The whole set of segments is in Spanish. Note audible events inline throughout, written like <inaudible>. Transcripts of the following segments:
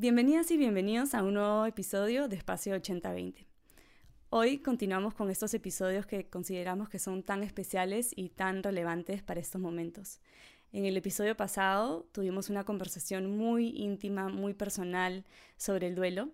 Bienvenidas y bienvenidos a un nuevo episodio de Espacio 8020. Hoy continuamos con estos episodios que consideramos que son tan especiales y tan relevantes para estos momentos. En el episodio pasado tuvimos una conversación muy íntima, muy personal sobre el duelo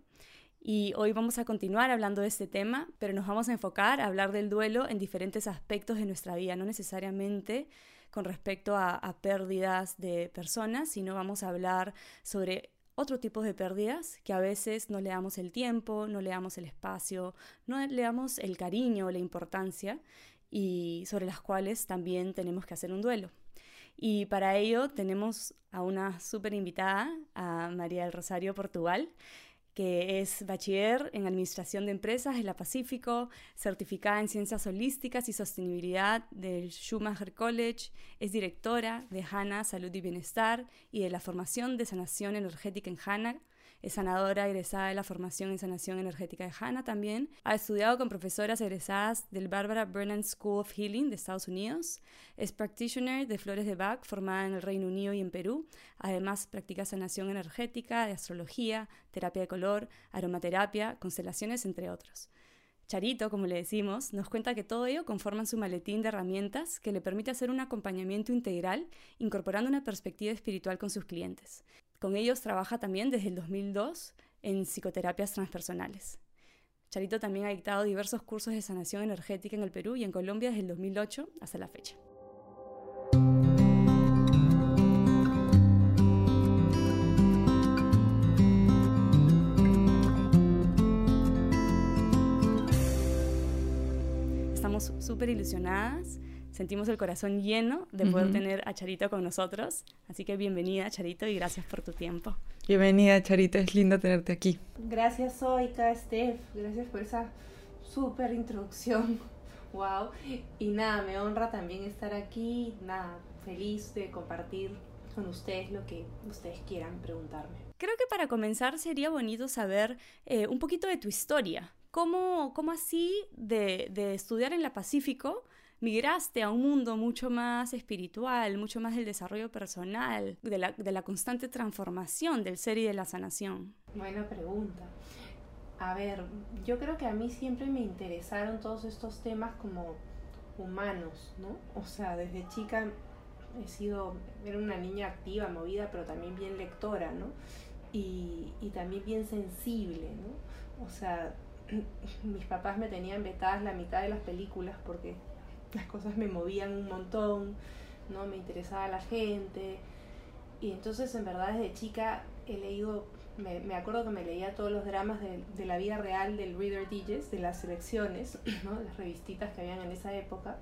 y hoy vamos a continuar hablando de este tema, pero nos vamos a enfocar a hablar del duelo en diferentes aspectos de nuestra vida, no necesariamente con respecto a, pérdidas de personas, sino vamos a hablar sobre otro tipo de pérdidas que a veces no le damos el tiempo, no le damos el espacio, no le damos el cariño, la importancia y sobre las cuales también tenemos que hacer un duelo. Y para ello tenemos a una súper invitada, a María del Rosario Portugal que es bachiller en Administración de Empresas en la Pacífico, certificada en Ciencias Holísticas y Sostenibilidad del Schumacher College, es directora de HANA Salud y Bienestar y de la formación de sanación energética en HANA es sanadora egresada de la formación en sanación energética de HANA también. Ha estudiado con profesoras egresadas del Barbara Brennan School of Healing de Estados Unidos. Es practitioner de flores de Bach formada en el Reino Unido y en Perú. Además, practica sanación energética, astrología, terapia de color, aromaterapia, constelaciones, entre otros. Charito, como le decimos, nos cuenta que todo ello conforma su maletín de herramientas que le permite hacer un acompañamiento integral, incorporando una perspectiva espiritual con sus clientes. Con ellos trabaja también desde el 2002 en psicoterapias transpersonales. Charito también ha dictado diversos cursos de sanación energética en el Perú y en Colombia desde el 2008 hasta la fecha. Estamos súper ilusionadas sentimos el corazón lleno de poder tener a Charito con nosotros. Así que bienvenida, Charito, y gracias por tu tiempo. Bienvenida, Charito, es lindo tenerte aquí. Gracias, Zoika, Steph, gracias por esa súper introducción. <laughs> Wow. Y nada, me honra también estar aquí. Nada, feliz de compartir con ustedes lo que ustedes quieran preguntarme. Creo que para comenzar sería bonito saber eh, un poquito de tu historia. ¿Cómo, cómo así de, de estudiar en la Pacífico migraste a un mundo mucho más espiritual, mucho más del desarrollo personal, de la, constante transformación del ser y de la sanación? Buena pregunta. A ver, yo creo que a mí siempre me interesaron todos estos temas como humanos, ¿no? O sea, desde chica he sido, era una niña activa, movida, pero también bien lectora, ¿no? Y también bien sensible, ¿no? O sea, <clears throat> mis papás me tenían vetadas la mitad de las películas porque las cosas me movían un montón, ¿no? Me interesaba la gente. Y entonces en verdad desde chica he leído, me, me acuerdo que me leía todos los dramas de, de, la vida real del Reader Digest, de las selecciones, <clears throat> ¿no? las revistitas que habían en esa época.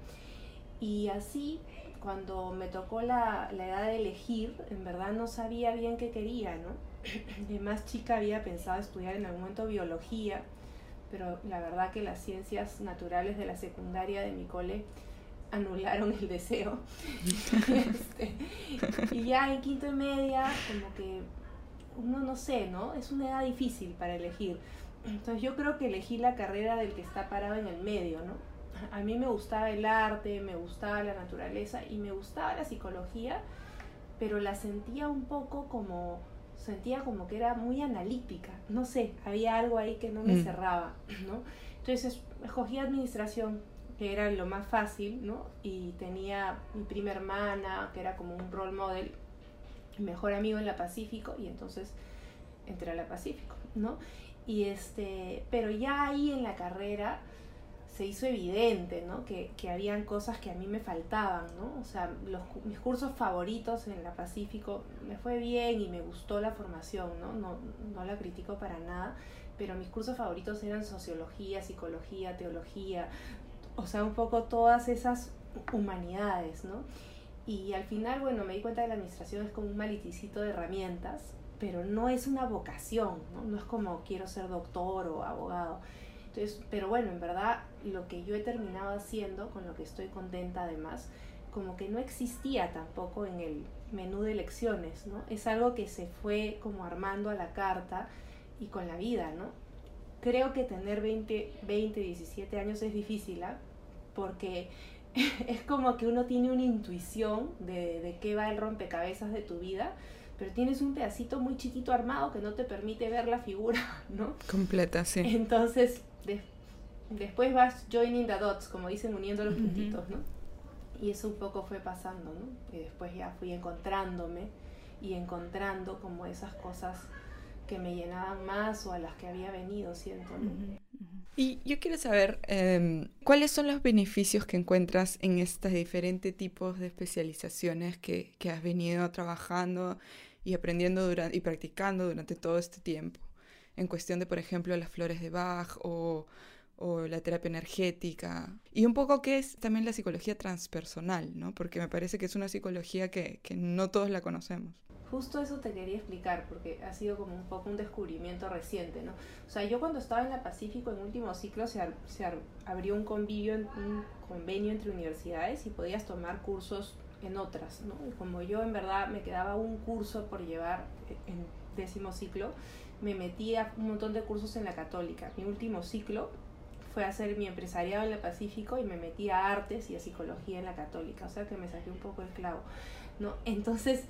Y así, cuando me tocó la, la edad de elegir, en verdad no sabía bien qué quería, ¿no? <clears throat> De más chica había pensado estudiar en algún momento biología, pero la verdad que las ciencias naturales de la secundaria de mi cole anularon el deseo. <laughs> Este, y ya en quinto y media, como que uno no sé, ¿no? Es una edad difícil para elegir. Entonces yo creo que elegí la carrera del que está parado en el medio, ¿no? A mí me gustaba el arte, me gustaba la naturaleza y me gustaba la psicología, pero la sentía un poco como sentía como que era muy analítica, no sé, había algo ahí que no me mm. cerraba, ¿no? Entonces escogí administración, que era lo más fácil, ¿no? Y tenía mi prima hermana, que era como un role model, mi mejor amigo en la Pacífico, y entonces entré a la Pacífico, ¿no? Y este, pero ya ahí en la carrera se hizo evidente, ¿no? Que, que habían cosas que a mí me faltaban, ¿no? O sea, los, mis cursos favoritos en la Pacífico me fue bien y me gustó la formación, ¿no? No, no la critico para nada, pero mis cursos favoritos eran sociología, psicología, teología, o sea, un poco todas esas humanidades, ¿no? Y al final, bueno, me di cuenta que la administración es como un maliticito de herramientas, pero no es una vocación, ¿no? No es como quiero ser doctor o abogado entonces, pero bueno, en verdad lo que yo he terminado haciendo, con lo que estoy contenta además, como que no existía tampoco en el menú de lecciones, ¿no? Es algo que se fue como armando a la carta y con la vida, ¿no? Creo que tener 20, 20 17 años es difícil, ¿ah? Porque <laughs> es como que uno tiene una intuición de, de qué va el rompecabezas de tu vida, pero tienes un pedacito muy chiquito armado que no te permite ver la figura, <laughs> ¿no? Completa, sí. Entonces, después vas joining the dots, como dicen, uniendo los puntitos, ¿no? Y eso un poco fue pasando, ¿no? Y después ya fui encontrándome y encontrando como esas cosas que me llenaban más o a las que había venido, siento, ¿no? Y yo quiero saber, em, ¿cuáles son los beneficios que encuentras en estos diferentes tipos de especializaciones que, que has venido trabajando y aprendiendo durante, y practicando durante todo este tiempo? En cuestión de, por ejemplo, las flores de Bach o, o la terapia energética. Y un poco qué es también la psicología transpersonal, ¿no? Porque me parece que es una psicología que, que no todos la conocemos justo eso te quería explicar porque ha sido como un poco un descubrimiento reciente, ¿no? O sea, yo cuando estaba en la Pacífico en último ciclo se, se abrió un convivio, un convenio entre universidades y podías tomar cursos en otras, ¿no? Y como yo en verdad me quedaba un curso por llevar en décimo ciclo, me metí a un montón de cursos en la católica. Mi último ciclo fue hacer mi empresariado en la Pacífico y me metí a artes y a psicología en la católica, o sea que me saqué un poco el clavo, ¿no? <laughs> Entonces,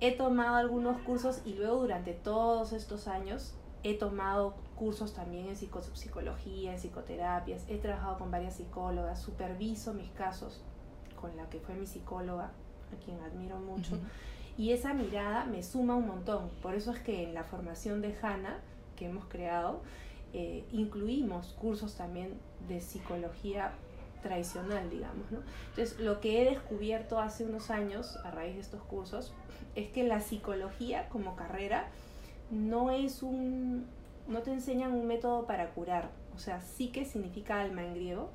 he tomado algunos cursos y luego durante todos estos años he tomado cursos también en psicología, en psicoterapias, he trabajado con varias psicólogas, superviso mis casos con la que fue mi psicóloga, a quien admiro mucho, y esa mirada me suma un montón. Por eso es que en la formación de HANA que hemos creado, eh, incluimos cursos también de psicología tradicional, digamos. ¿no? Entonces, lo que he descubierto hace unos años a raíz de estos cursos es que la psicología como carrera no es un no te enseñan un método para curar, o sea, sí que significa alma en griego.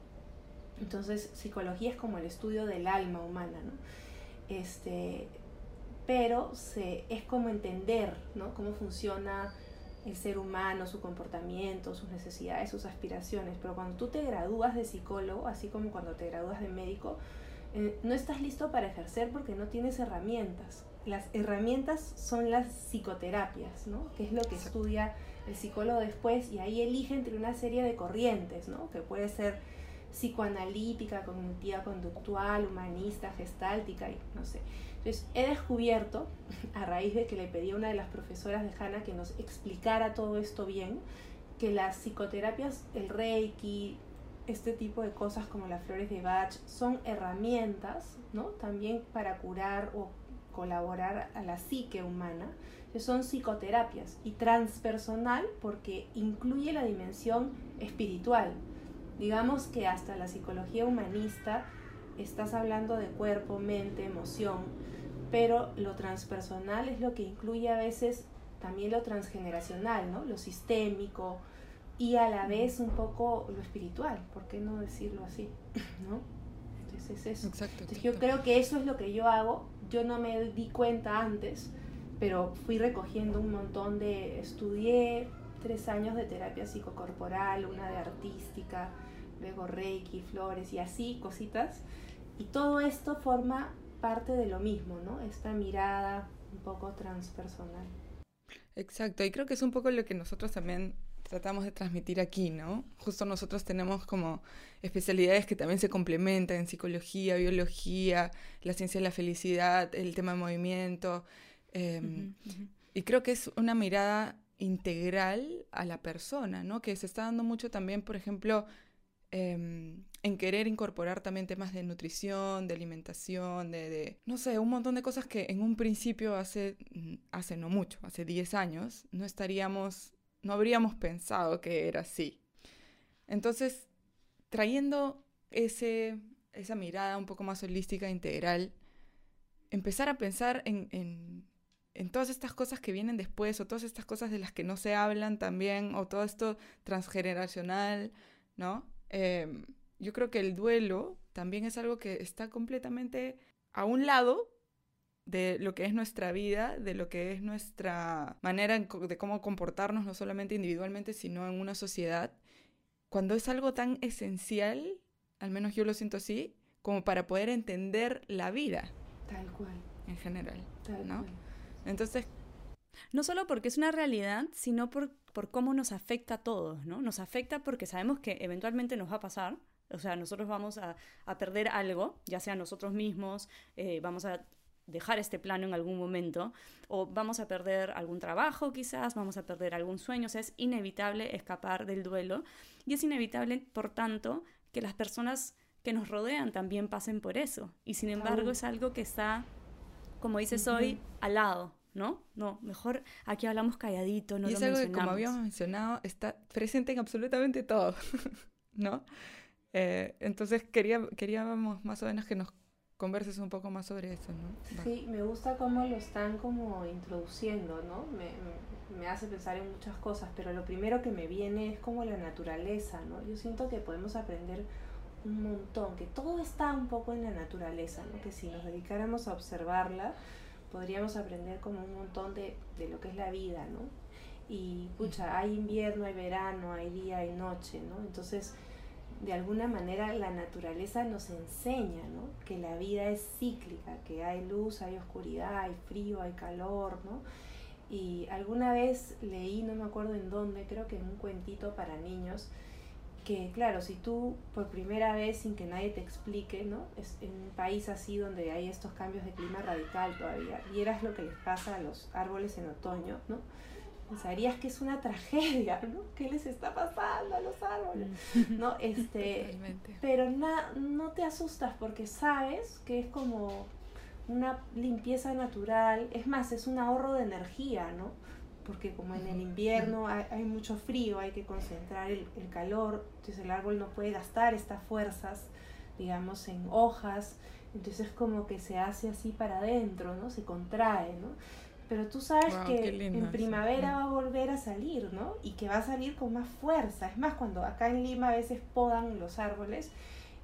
Entonces, psicología es como el estudio del alma humana, ¿no? Este, pero se, es como entender, ¿no? Cómo funciona el ser humano, su comportamiento, sus necesidades, sus aspiraciones. Pero cuando tú te gradúas de psicólogo, así como cuando te gradúas de médico, eh, no estás listo para ejercer porque no tienes herramientas las herramientas son las psicoterapias, ¿no? Que es lo que estudia el psicólogo después y ahí elige entre una serie de corrientes, ¿no? Que puede ser psicoanalítica, cognitiva conductual, humanista, gestáltica y no sé. Entonces, he descubierto, <laughs> a raíz de que le pedí a una de las profesoras de Hanna que nos explicara todo esto bien, que las psicoterapias, el Reiki, este tipo de cosas como las flores de Bach, son herramientas, ¿no? También para curar o colaborar a la psique humana, son psicoterapias y transpersonal porque incluye la dimensión espiritual. Digamos que hasta la psicología humanista estás hablando de cuerpo, mente, emoción, pero lo transpersonal es lo que incluye a veces también lo transgeneracional, ¿no? Lo sistémico y a la vez un poco lo espiritual, ¿por qué no decirlo así? <laughs> ¿No? Entonces es eso. Entonces yo creo que eso es lo que yo hago yo no me di cuenta antes, pero fui recogiendo un montón de, estudié tres años de terapia psicocorporal, una de artística, luego Reiki, flores y así, cositas. Y todo esto forma parte de lo mismo, ¿no? Esta mirada un poco transpersonal. Exacto, y creo que es un poco lo que nosotros también tratamos de transmitir aquí, ¿no? Justo nosotros tenemos como especialidades que también se complementan en psicología, biología, la ciencia de la felicidad, el tema de movimiento. Em, y creo que es una mirada integral a la persona, ¿no? Que se está dando mucho también, por ejemplo, em, en querer incorporar también temas de nutrición, de alimentación, de, de, no sé, un montón de cosas que en un principio hace, hace no mucho, hace 10 años, no estaríamos no habríamos pensado que era así. Entonces, trayendo ese, esa mirada un poco más holística, integral, empezar a pensar en, todas estas cosas que vienen después, o todas estas cosas de las que no se hablan también, o todo esto transgeneracional, ¿no? Em, yo creo que el duelo también es algo que está completamente a un lado de lo que es nuestra vida, de lo que es nuestra manera de cómo comportarnos, no solamente individualmente, sino en una sociedad, cuando es algo tan esencial, al menos yo lo siento así, como para poder entender la vida. Tal cual. En general. Tal ¿no? Cual. Entonces... No solo porque es una realidad, sino por, por cómo nos afecta a todos, ¿no? Nos afecta porque sabemos que eventualmente nos va a pasar, o sea, nosotros vamos a, a perder algo, ya sea nosotros mismos, eh, vamos a dejar este plano en algún momento, o vamos a perder algún trabajo quizás, vamos a perder algún sueño, o sea, es inevitable escapar del duelo y es inevitable, por tanto, que las personas que nos rodean también pasen por eso. Y sin embargo es algo que está, como dices hoy, al lado, ¿no? No, mejor aquí hablamos calladito, no y es algo que, como habíamos mencionado, está presente en absolutamente todo, <laughs> ¿no? Eh, entonces quería, queríamos más o menos que nos converses un poco más sobre eso, ¿no? Sí, me gusta cómo lo están como introduciendo, ¿no? Me, me, hace pensar en muchas cosas, pero lo primero que me viene es como la naturaleza, ¿no? Yo siento que podemos aprender un montón, que todo está un poco en la naturaleza, ¿no? Que si nos dedicáramos a observarla, podríamos aprender como un montón de, de lo que es la vida, ¿no? Y, pucha, hay invierno, hay verano, hay día, hay noche, ¿no? Entonces, de alguna manera la naturaleza nos enseña ¿no? que la vida es cíclica, que hay luz, hay oscuridad, hay frío, hay calor, ¿no? Y alguna vez leí, no me acuerdo en dónde, creo que en un cuentito para niños, que claro, si tú por primera vez sin que nadie te explique, ¿no? Es en un país así donde hay estos cambios de clima radical todavía, vieras lo que les pasa a los árboles en otoño, ¿no? Pensarías que es una tragedia, ¿no? ¿Qué les está pasando a los árboles? Mm. ¿No? <laughs> Este, pero no te asustas porque sabes que es como una limpieza natural, es más, es un ahorro de energía, ¿no? Porque como en el invierno hay, mucho frío, hay que concentrar el, el, calor, entonces el árbol no puede gastar estas fuerzas, digamos, en hojas, entonces como que se hace así para adentro, ¿no? Se contrae, ¿no? Pero tú sabes que en primavera va a volver a salir, ¿no? Y que va a salir con más fuerza. Es más, cuando acá en Lima a veces podan los árboles,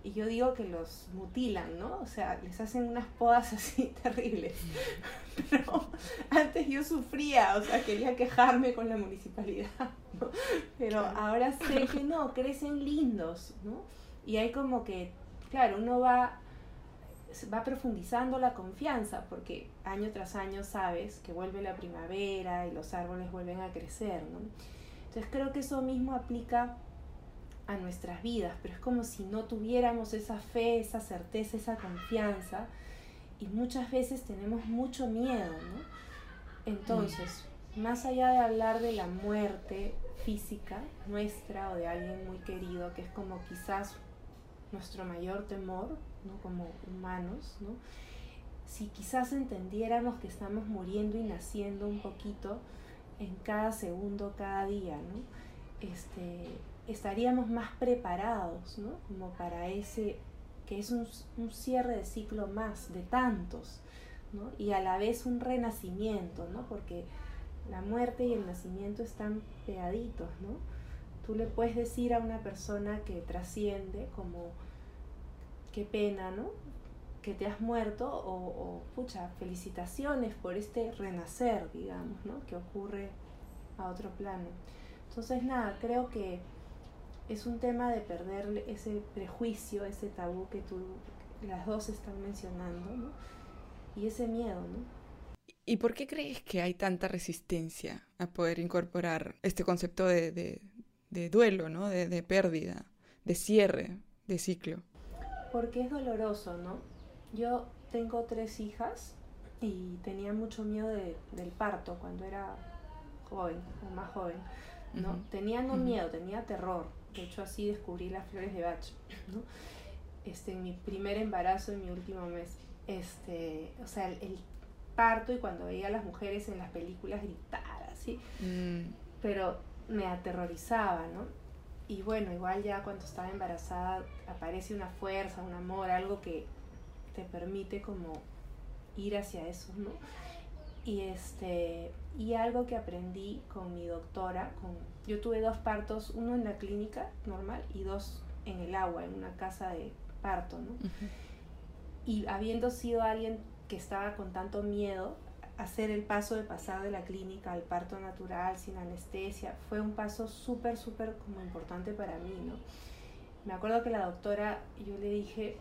y yo digo que los mutilan, ¿no? O sea, les hacen unas podas <laughs> así terribles. Pero antes yo sufría, o sea, quería quejarme con la municipalidad, ¿no? Pero ahora sé que no, crecen lindos, ¿no? Y hay como que, claro, uno va va profundizando la confianza porque año tras año sabes que vuelve la primavera y los árboles vuelven a crecer, ¿no? Entonces creo que eso mismo aplica a nuestras vidas, pero es como si no tuviéramos esa fe, esa certeza, esa confianza y muchas veces tenemos mucho miedo. Entonces, más allá de hablar de la muerte física nuestra o de alguien muy querido, que es como quizás nuestro mayor temor, ¿no? como humanos, ¿no? si quizás entendiéramos que estamos muriendo y naciendo un poquito en cada segundo, cada día, ¿no? este, estaríamos más preparados ¿no? como para ese que es un, un cierre de ciclo más de tantos ¿no? y a la vez un renacimiento, ¿no? porque la muerte y el nacimiento están pegaditos, ¿no? Tú le puedes decir a una persona que trasciende como qué pena, ¿no? Que te has muerto o, pucha, felicitaciones por este renacer, digamos, ¿no? Que ocurre a otro plano. Entonces, nada, creo que es un tema de perder ese prejuicio, ese tabú que tú, las dos están mencionando, ¿no? Y ese miedo, ¿no? ¿Y por qué crees que hay tanta resistencia a poder incorporar este concepto de, de, duelo, ¿no? De, de pérdida, de cierre, de ciclo? porque es doloroso, ¿no? Yo tengo tres hijas y tenía mucho miedo del parto cuando era joven o más joven, ¿no? Tenía no miedo, tenía terror. De hecho, así descubrí las flores de Bach, ¿no? Este, en mi primer embarazo, en mi último mes. Este, o sea, el, parto y cuando veía a las mujeres en las películas gritar así. Mm. Pero me aterrorizaba, ¿no? Y bueno, igual ya cuando estaba embarazada aparece una fuerza, un amor, algo que te permite como ir hacia eso, ¿no? Y este y algo que aprendí con mi doctora, con yo tuve dos partos, uno en la clínica normal y dos en el agua, en una casa de parto, ¿no? Y habiendo sido alguien que estaba con tanto miedo, hacer el paso de pasar de la clínica al parto natural sin anestesia fue un paso súper, súper como importante para mí, ¿no? Me acuerdo que la doctora, yo le dije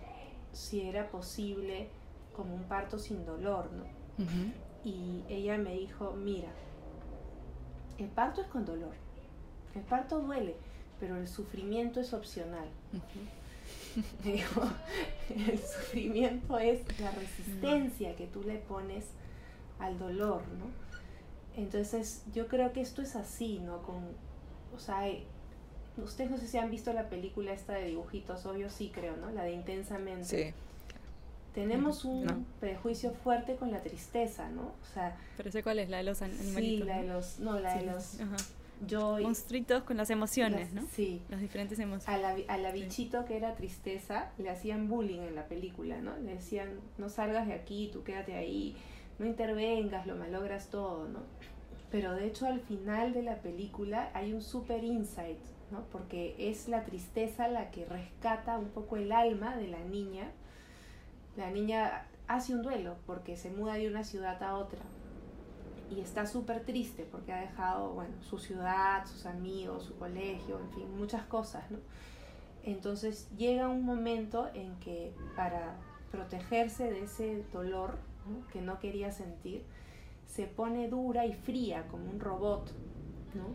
si era posible como un parto sin dolor, ¿no? Y ella me dijo, mira, el parto es con dolor, el parto duele, pero el sufrimiento es opcional. <laughs> el sufrimiento es la resistencia que tú le pones al dolor, ¿no? Entonces yo creo que esto es así, ¿no? Con, o sea, eh, ustedes no sé si han visto la película esta de dibujitos, obvio sí creo, ¿no? La de Intensamente. Sí. Tenemos un prejuicio fuerte con la tristeza, ¿no? O sea... Pero sé cuál es, la de los animalitos. Sí, la de los... No, la de los... Joy. Monstruitos con las emociones, ¿no? Sí. Las diferentes emociones. A la, a la bichito que era tristeza, le hacían bullying en la película, ¿no? Le decían, no salgas de aquí, tú quédate ahí, no intervengas, lo malogras todo, ¿no? Pero de hecho al final de la película hay un super insight, ¿no? Porque es la tristeza la que rescata un poco el alma de la niña la niña hace un duelo porque se muda de una ciudad a otra y está súper triste porque ha dejado, bueno, su ciudad, sus amigos, su colegio, en fin, muchas cosas, ¿no? Entonces llega un momento en que para protegerse de ese dolor que no quería sentir, se pone dura y fría como un robot, ¿no?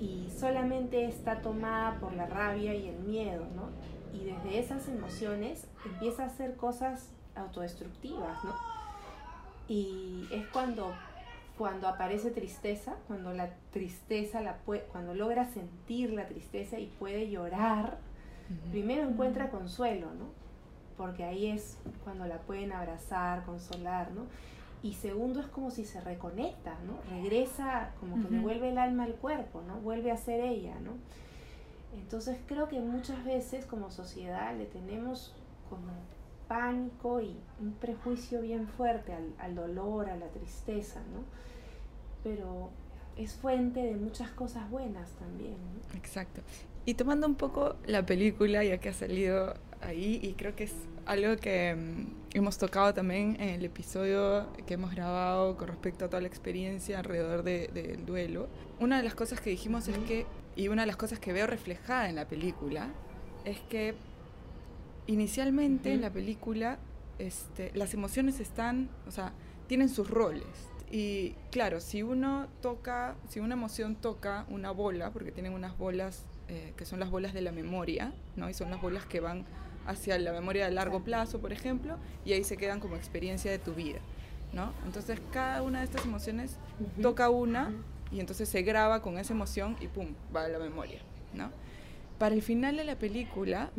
Y solamente está tomada por la rabia y el miedo, ¿no? y desde esas emociones empieza a hacer cosas autodestructivas, ¿no? Y es cuando, cuando aparece tristeza, cuando la tristeza, la puede, cuando logra sentir la tristeza y puede llorar, primero encuentra consuelo, ¿no? Porque ahí es cuando la pueden abrazar, consolar, ¿no? Y segundo es como si se reconecta, ¿no? Regresa, como que le vuelve el alma al cuerpo, ¿no? Vuelve a ser ella, ¿no? Entonces creo que muchas veces como sociedad le tenemos como pánico y un prejuicio bien fuerte al, dolor, a la tristeza, ¿no? Pero es fuente de muchas cosas buenas también. ¿no? Exacto. Y tomando un poco la película, ya que ha salido ahí, y creo que es algo que mm, hemos tocado también en el episodio que hemos grabado con respecto a toda la experiencia alrededor del duelo, una de las cosas que dijimos es que y una de las cosas que veo reflejada en la película es que inicialmente en la película este, las emociones están, o sea, tienen sus roles. Y claro, si uno toca, si una emoción toca una bola, porque tienen unas bolas eh, que son las bolas de la memoria, ¿no? Y son las bolas que van hacia la memoria a largo plazo, por ejemplo, y ahí se quedan como experiencia de tu vida, ¿no? Entonces cada una de estas emociones toca una y entonces se graba con esa emoción y pum, va a la memoria, ¿no? Para el final de la película,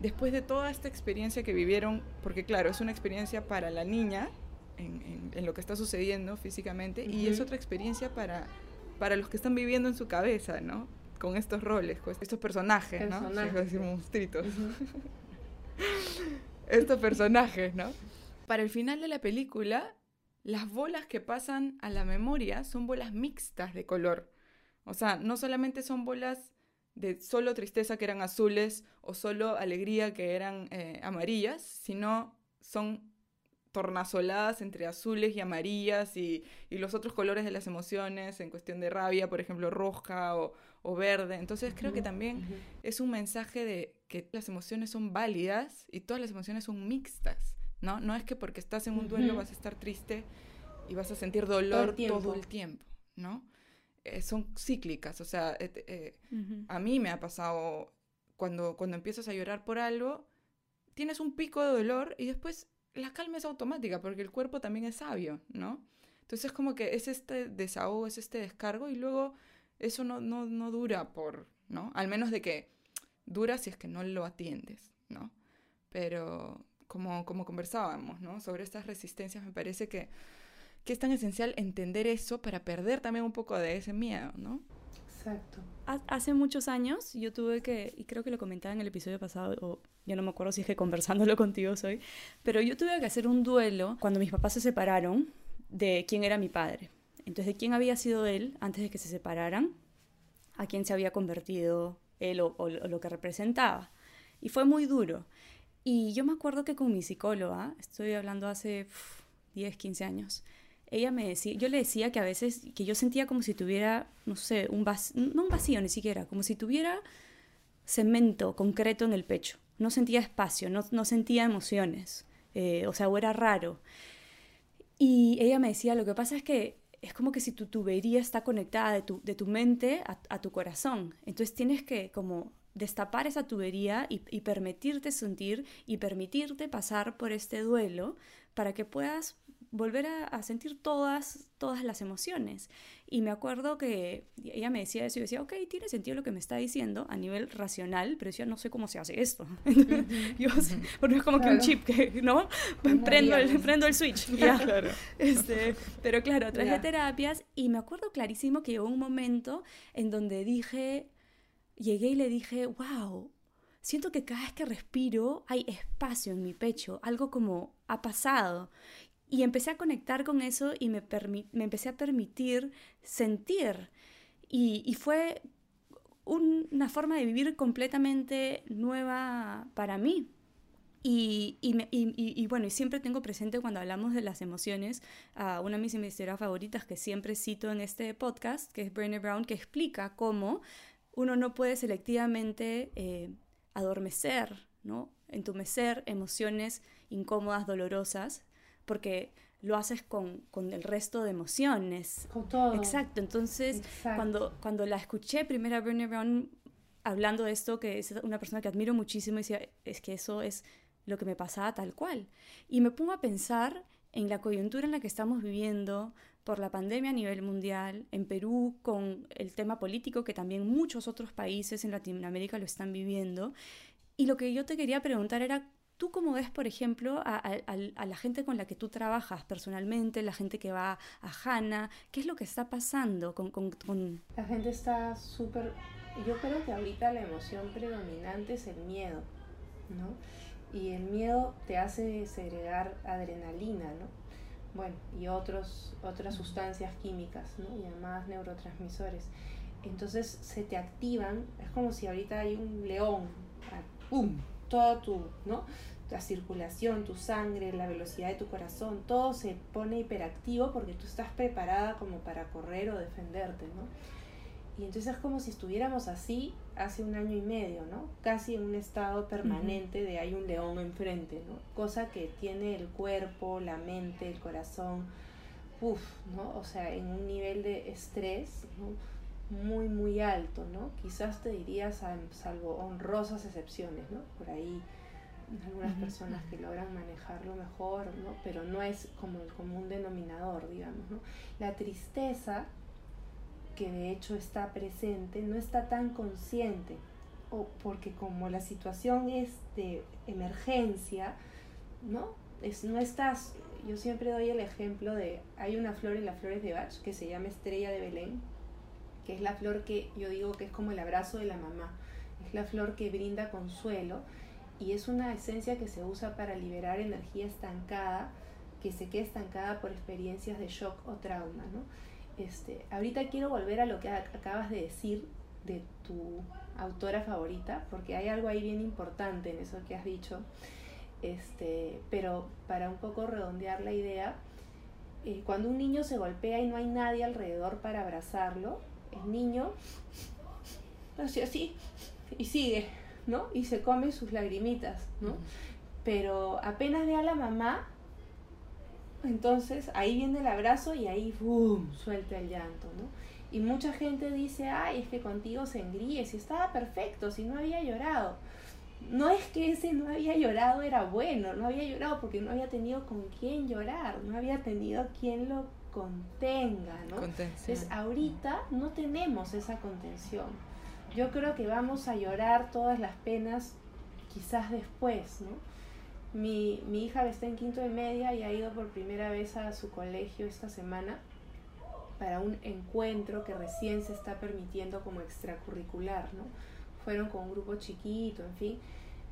después de toda esta experiencia que vivieron, porque claro, es una experiencia para la niña en, en, lo que está sucediendo físicamente y es otra experiencia para, para los que están viviendo en su cabeza, ¿no? Con estos roles, con estos personajes, personajes. ¿no? decir monstruitos. <laughs> estos personajes, ¿no? Para el final de la película, las bolas que pasan a la memoria son bolas mixtas de color. O sea, no solamente son bolas de solo tristeza que eran azules o solo alegría que eran eh, amarillas, sino son tornasoladas entre azules y amarillas y, los otros colores de las emociones, en cuestión de rabia, por ejemplo, roja o, verde. Entonces creo que también es un mensaje de que las emociones son válidas y todas las emociones son mixtas. ¿no? No es que porque estás en un duelo vas a estar triste y vas a sentir dolor todo el tiempo, ¿no? Eh, son cíclicas, o sea, eh, eh, a mí me ha pasado cuando, cuando empiezas a llorar por algo, tienes un pico de dolor y después la calma es automática porque el cuerpo también es sabio, ¿no? Entonces es como que es este desahogo, es este descargo y luego eso no, no, no dura por, ¿no? Al menos de que dura si es que no lo atiendes, ¿no? Pero, como, como conversábamos, ¿no? Sobre estas resistencias, me parece que, que es tan esencial entender eso para perder también un poco de ese miedo, ¿no? Exacto. Hace muchos años yo tuve que, y creo que lo comentaba en el episodio pasado, o yo no me acuerdo si es que conversándolo <laughs> contigo soy, pero yo tuve que hacer un duelo cuando mis papás se separaron de quién era mi padre. Entonces, de quién había sido él antes de que se separaran, a quién se había convertido él o, lo que representaba. Y fue muy duro. Y yo me acuerdo que con mi psicóloga, estoy hablando hace 10, 15 años, ella me decía, yo le decía que a veces, que yo sentía como si tuviera, no sé, un vacío, no un vacío ni siquiera, como si tuviera cemento concreto en el pecho. No sentía espacio, no, no sentía emociones, eh, o sea, o era raro. Y ella me decía, lo que pasa es que es como que si tu tubería está conectada de tu, de tu mente a, tu corazón. Entonces tienes que como destapar esa tubería y, permitirte sentir y permitirte pasar por este duelo para que puedas volver a, sentir todas, todas las emociones. Y me acuerdo que ella me decía eso y yo decía, ok, tiene sentido lo que me está diciendo a nivel racional, pero decía, no sé cómo se hace esto. <laughs> yo, <laughs> porque es como que un chip que, ¿no? prendo, el, prendo el switch. <laughs> Claro. Este, pero claro, a través de terapias, y me acuerdo clarísimo que llegó un momento en donde dije, llegué y le dije, wow, siento que cada vez que respiro hay espacio en mi pecho, algo como ha pasado. Y empecé a conectar con eso y me, me empecé a permitir sentir. Y, fue una forma de vivir completamente nueva para mí. Y, y, bueno, y siempre tengo presente cuando hablamos de las emociones a una de mis investigadoras favoritas que siempre cito en este podcast, que es Brené Brown, que explica cómo uno no puede selectivamente eh, adormecer, ¿no? entumecer emociones incómodas, dolorosas, porque lo haces con, el resto de emociones. Con todo. Exacto. Entonces, Cuando, cuando la escuché primero a Brené Brown hablando de esto, que es una persona que admiro muchísimo, decía, es que eso es lo que me pasaba tal cual. Y me pongo a pensar en la coyuntura en la que estamos viviendo por la pandemia a nivel mundial, en Perú con el tema político que también muchos otros países en Latinoamérica lo están viviendo. Y lo que yo te quería preguntar era, ¿Tú cómo ves, por ejemplo, a, la gente con la que tú trabajas personalmente, la gente que va a Hanna? ¿Qué es lo que está pasando con...? con, La gente está súper... Yo creo que ahorita la emoción predominante es el miedo, ¿no? Y el miedo te hace segregar adrenalina, ¿no? Bueno, y otros, otras sustancias químicas, ¿no? Llamadas neurotransmisores. Entonces se te activan, es como si ahorita hay un león, ¡pum! Todo tu, ¿no? La circulación, tu sangre, la velocidad de tu corazón, todo se pone hiperactivo porque tú estás preparada como para correr o defenderte, ¿no? Y entonces es como si estuviéramos así hace un año y medio, ¿no? Casi en un estado permanente de hay un león enfrente, ¿no? Cosa que tiene el cuerpo, la mente, el corazón, uff, ¿no? O sea, en un nivel de estrés. Muy, muy alto, ¿no? Quizás te dirías, salvo honrosas excepciones, ¿no? Por ahí algunas personas que logran manejarlo mejor, ¿no? Pero no es como el común denominador, digamos, ¿no? La tristeza, que de hecho está presente, no está tan consciente, o porque como la situación es de emergencia, ¿no? Es, no estás, yo siempre doy el ejemplo de, hay una flor en las flores de Bach que se llama Estrella de Belén, que es la flor que yo digo que es como el abrazo de la mamá, es la flor que brinda consuelo y es una esencia que se usa para liberar energía estancada, que se queda estancada por experiencias de shock o trauma, ¿no? Este, ahorita quiero volver a lo que acabas de decir de tu autora favorita, porque hay algo ahí bien importante en eso que has dicho. Este, pero para un poco redondear la idea, eh, cuando un niño se golpea y no hay nadie alrededor para abrazarlo, el niño hace así y sigue, ¿no? Y se come sus lagrimitas, ¿no? Pero apenas ve a la mamá, entonces ahí viene el abrazo y ahí ¡boom! suelta el llanto, ¿no? Y mucha gente dice, ay, es que contigo se engríe, si estaba perfecto, si no había llorado. No es que ese no había llorado era bueno, no había llorado porque no había tenido con quién llorar, no había tenido quien lo contenga, ¿no? Entonces, ahorita no tenemos esa contención. Yo creo que vamos a llorar todas las penas quizás después, ¿no? Mi, mi hija está en quinto de media y ha ido por primera vez a su colegio esta semana para un encuentro que recién se está permitiendo como extracurricular, ¿no? Fueron con un grupo chiquito, en fin.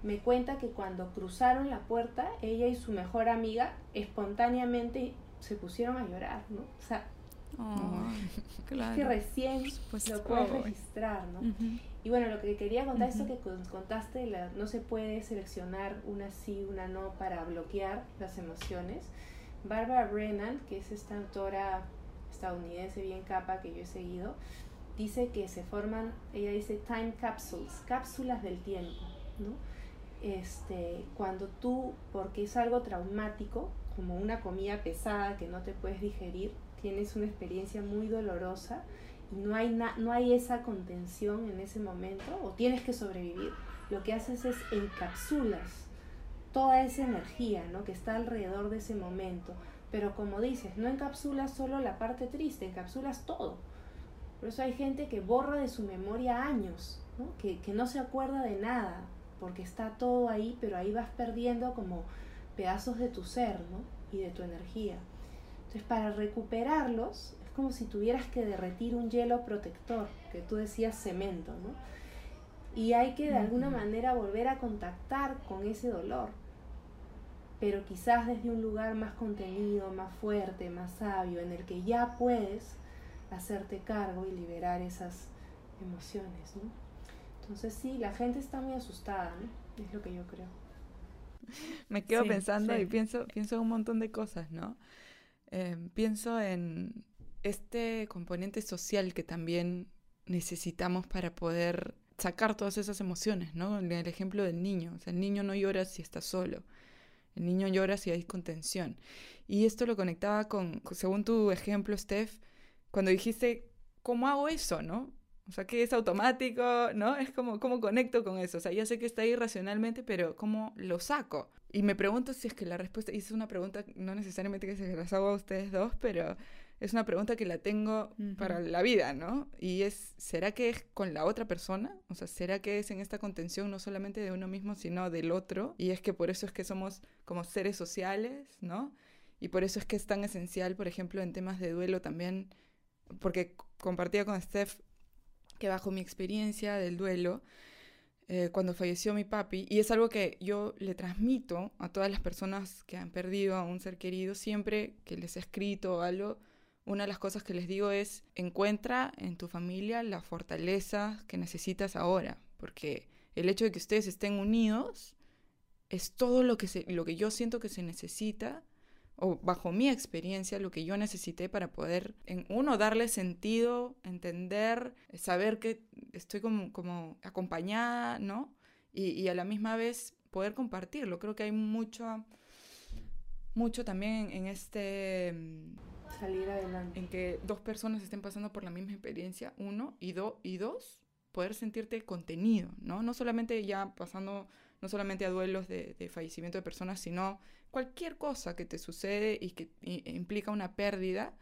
Me cuenta que cuando cruzaron la puerta, ella y su mejor amiga espontáneamente se pusieron a llorar, ¿no? O sea, que recién lo puedes registrar, ¿no? Y bueno, lo que quería contar, es que contaste, la, no se puede seleccionar una sí, una no para bloquear las emociones. Barbara Brennan, que es esta autora estadounidense bien capa que yo he seguido, dice que se forman, ella dice time capsules, cápsulas del tiempo, ¿no? Este, cuando tú, porque es algo traumático, como una comida pesada que no te puedes digerir, tienes una experiencia muy dolorosa y no hay, no hay esa contención en ese momento, o tienes que sobrevivir, lo que haces es encapsulas toda esa energía ¿no? que está alrededor de ese momento. Pero como dices, no encapsulas solo la parte triste, encapsulas todo. Por eso hay gente que borra de su memoria años, Que, que no se acuerda de nada, porque está todo ahí, pero ahí vas perdiendo como pedazos de tu ser ¿no? y de tu energía. Entonces, para recuperarlos, es como si tuvieras que derretir un hielo protector, que tú decías cemento, ¿no? Y hay que de alguna manera volver a contactar con ese dolor, pero quizás desde un lugar más contenido, más fuerte, más sabio, en el que ya puedes hacerte cargo y liberar esas emociones, ¿no? Entonces sí, la gente está muy asustada, ¿no? Es lo que yo creo. <laughs> Me quedo pensando y pienso, pienso en un montón de cosas, ¿no? Em, pienso en este componente social que también necesitamos para poder sacar todas esas emociones, ¿no? En el ejemplo del niño, o sea, el niño no llora si está solo, el niño llora si hay contención. Y esto lo conectaba con, según tu ejemplo, Steph, cuando dijiste, ¿cómo hago eso, no? O sea, que es automático, ¿no? Es como, ¿cómo conecto con eso? O sea, ya sé que está ahí racionalmente, pero ¿cómo lo saco? Y me pregunto si es que la respuesta, y es una pregunta no necesariamente que se las hago a ustedes dos, pero es una pregunta que la tengo para la vida, ¿no? Y es, ¿será que es con la otra persona? O sea, ¿será que es en esta contención no solamente de uno mismo, sino del otro? Y es que por eso es que somos como seres sociales, ¿no? Y por eso es que es tan esencial, por ejemplo, en temas de duelo también, porque compartía con Steph que bajo mi experiencia del duelo, eh, cuando falleció mi papi, y es algo que yo le transmito a todas las personas que han perdido a un ser querido, siempre que les he escrito algo, una de las cosas que les digo es, encuentra en tu familia la fortaleza que necesitas ahora, porque el hecho de que ustedes estén unidos es todo lo que, lo que yo siento que se necesita o bajo mi experiencia, lo que yo necesité para poder, en uno, darle sentido, entender, saber que estoy como, como acompañada, ¿no? Y, y, a la misma vez poder compartirlo. Creo que hay mucho, mucho también en este... Salir adelante. En que dos personas estén pasando por la misma experiencia, uno, y, do, y dos, poder sentirte contenido, ¿no? No solamente ya pasando, no solamente a duelos de, fallecimiento de personas, sino cualquier cosa que te sucede y que implica una pérdida,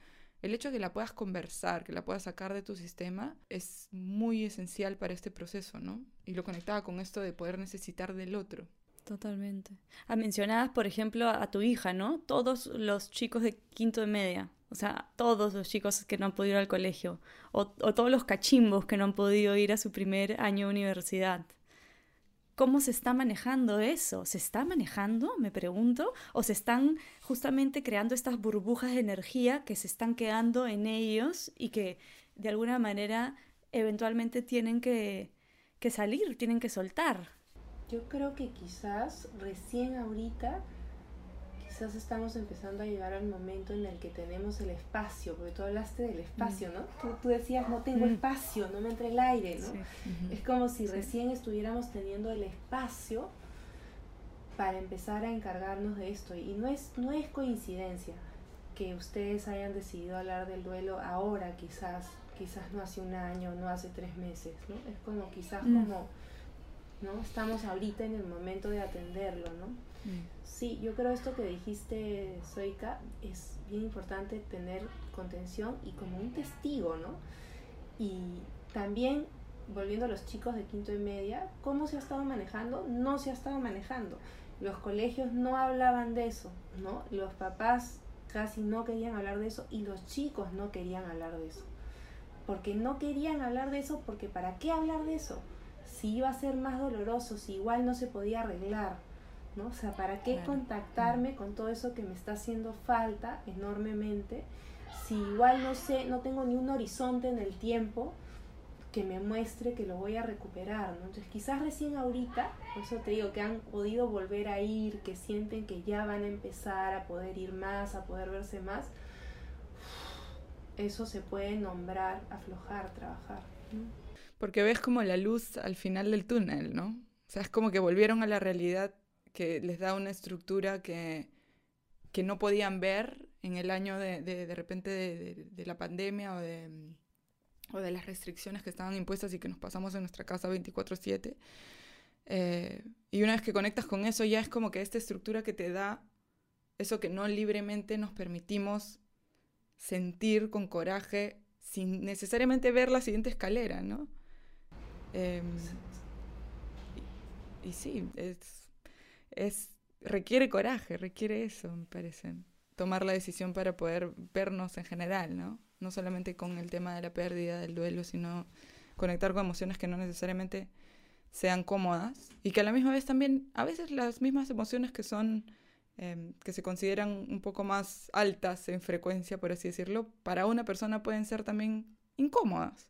el hecho de que la puedas conversar, que la puedas sacar de tu sistema, es muy esencial para este proceso, ¿no? Y lo conectaba con esto de poder necesitar del otro. Totalmente. Ah, mencionabas, por ejemplo, a tu hija, ¿no? Todos los chicos de quinto de media, o sea, todos los chicos que no han podido ir al colegio, o, o todos los cachimbos que no han podido ir a su primer año de universidad. ¿Cómo se está manejando eso? ¿Se está manejando, me pregunto? ¿O se están justamente creando estas burbujas de energía que se están quedando en ellos y que de alguna manera eventualmente tienen que, que salir, tienen que soltar? Yo creo que quizás recién ahorita quizás estamos empezando a llegar al momento en el que tenemos el espacio, porque tú hablaste del espacio, ¿no? Tú, decías, no tengo mm. espacio, no me entra el aire, ¿no? Es como si recién estuviéramos teniendo el espacio para empezar a encargarnos de esto. Y no es, no es coincidencia que ustedes hayan decidido hablar del duelo ahora, quizás, quizás no hace un año, no hace tres meses, ¿no? Es como quizás mm. como, ¿no? Estamos ahorita en el momento de atenderlo, ¿no? Sí, yo creo esto que dijiste, Soika, es bien importante tener contención y como un testigo, ¿no? Y también, volviendo a los chicos de quinto y media, ¿cómo se ha estado manejando? No se ha estado manejando. Los colegios no hablaban de eso, ¿no? Los papás casi no querían hablar de eso y los chicos no querían hablar de eso. Porque no querían hablar de eso, porque ¿para qué hablar de eso? Si iba a ser más doloroso, si igual no se podía arreglar ¿no? O sea, ¿para qué contactarme con todo eso que me está haciendo falta enormemente? Si igual no sé, no tengo ni un horizonte en el tiempo que me muestre que lo voy a recuperar, ¿no? Entonces quizás recién ahorita, por eso te digo que han podido volver a ir, que sienten que ya van a empezar a poder ir más, a poder verse más, eso se puede nombrar aflojar, trabajar. Porque ves como la luz al final del túnel, ¿no? O sea, es como que volvieron a la realidad que les da una estructura que, que no podían ver en el año de, de, de repente de, de, la pandemia o de, o de las restricciones que estaban impuestas y que nos pasamos en nuestra casa 24/7. Eh, y una vez que conectas con eso, ya es como que esta estructura que te da eso que no libremente nos permitimos sentir con coraje sin necesariamente ver la siguiente escalera, ¿no? Em, y, y, sí, es, es, requiere coraje, requiere eso, me parece. Tomar la decisión para poder vernos en general, ¿no? No solamente con el tema de la pérdida, del duelo, sino conectar con emociones que no necesariamente sean cómodas y que a la misma vez también, a veces las mismas emociones que son, em, que se consideran un poco más altas en frecuencia, por así decirlo, para una persona pueden ser también incómodas.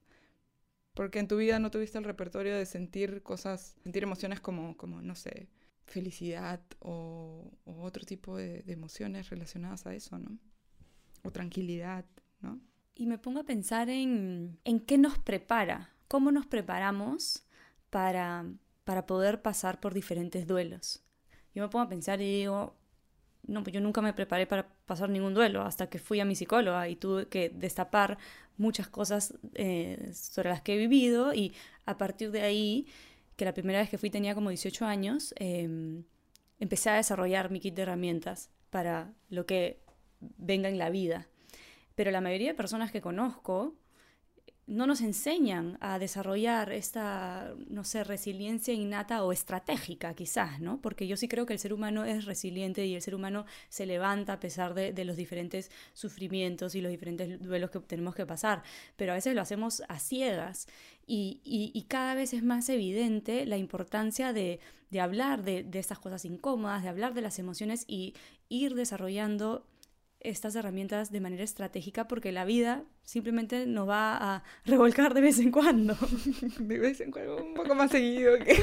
Porque en tu vida no tuviste el repertorio de sentir cosas, sentir emociones como, como no sé, felicidad o, otro tipo de, emociones relacionadas a eso, ¿no? O tranquilidad, ¿no? Y me pongo a pensar en, en qué nos prepara, cómo nos preparamos para, para poder pasar por diferentes duelos. Yo me pongo a pensar y digo, no, pues yo nunca me preparé para pasar ningún duelo hasta que fui a mi psicóloga y tuve que destapar muchas cosas eh, sobre las que he vivido y a partir de ahí, que la primera vez que fui tenía como 18 años, em, empecé a desarrollar mi kit de herramientas para lo que venga en la vida. Pero la mayoría de personas que conozco no nos enseñan a desarrollar esta, no sé, resiliencia innata o estratégica quizás, ¿no? Porque yo sí creo que el ser humano es resiliente y el ser humano se levanta a pesar de, los diferentes sufrimientos y los diferentes duelos que tenemos que pasar, pero a veces lo hacemos a ciegas y, y, cada vez es más evidente la importancia de, de hablar de, de estas cosas incómodas, de hablar de las emociones y ir desarrollando estas herramientas de manera estratégica porque la vida simplemente nos va a <laughs> revolcar de vez en cuando. <laughs> De vez en cuando, un poco más seguido que...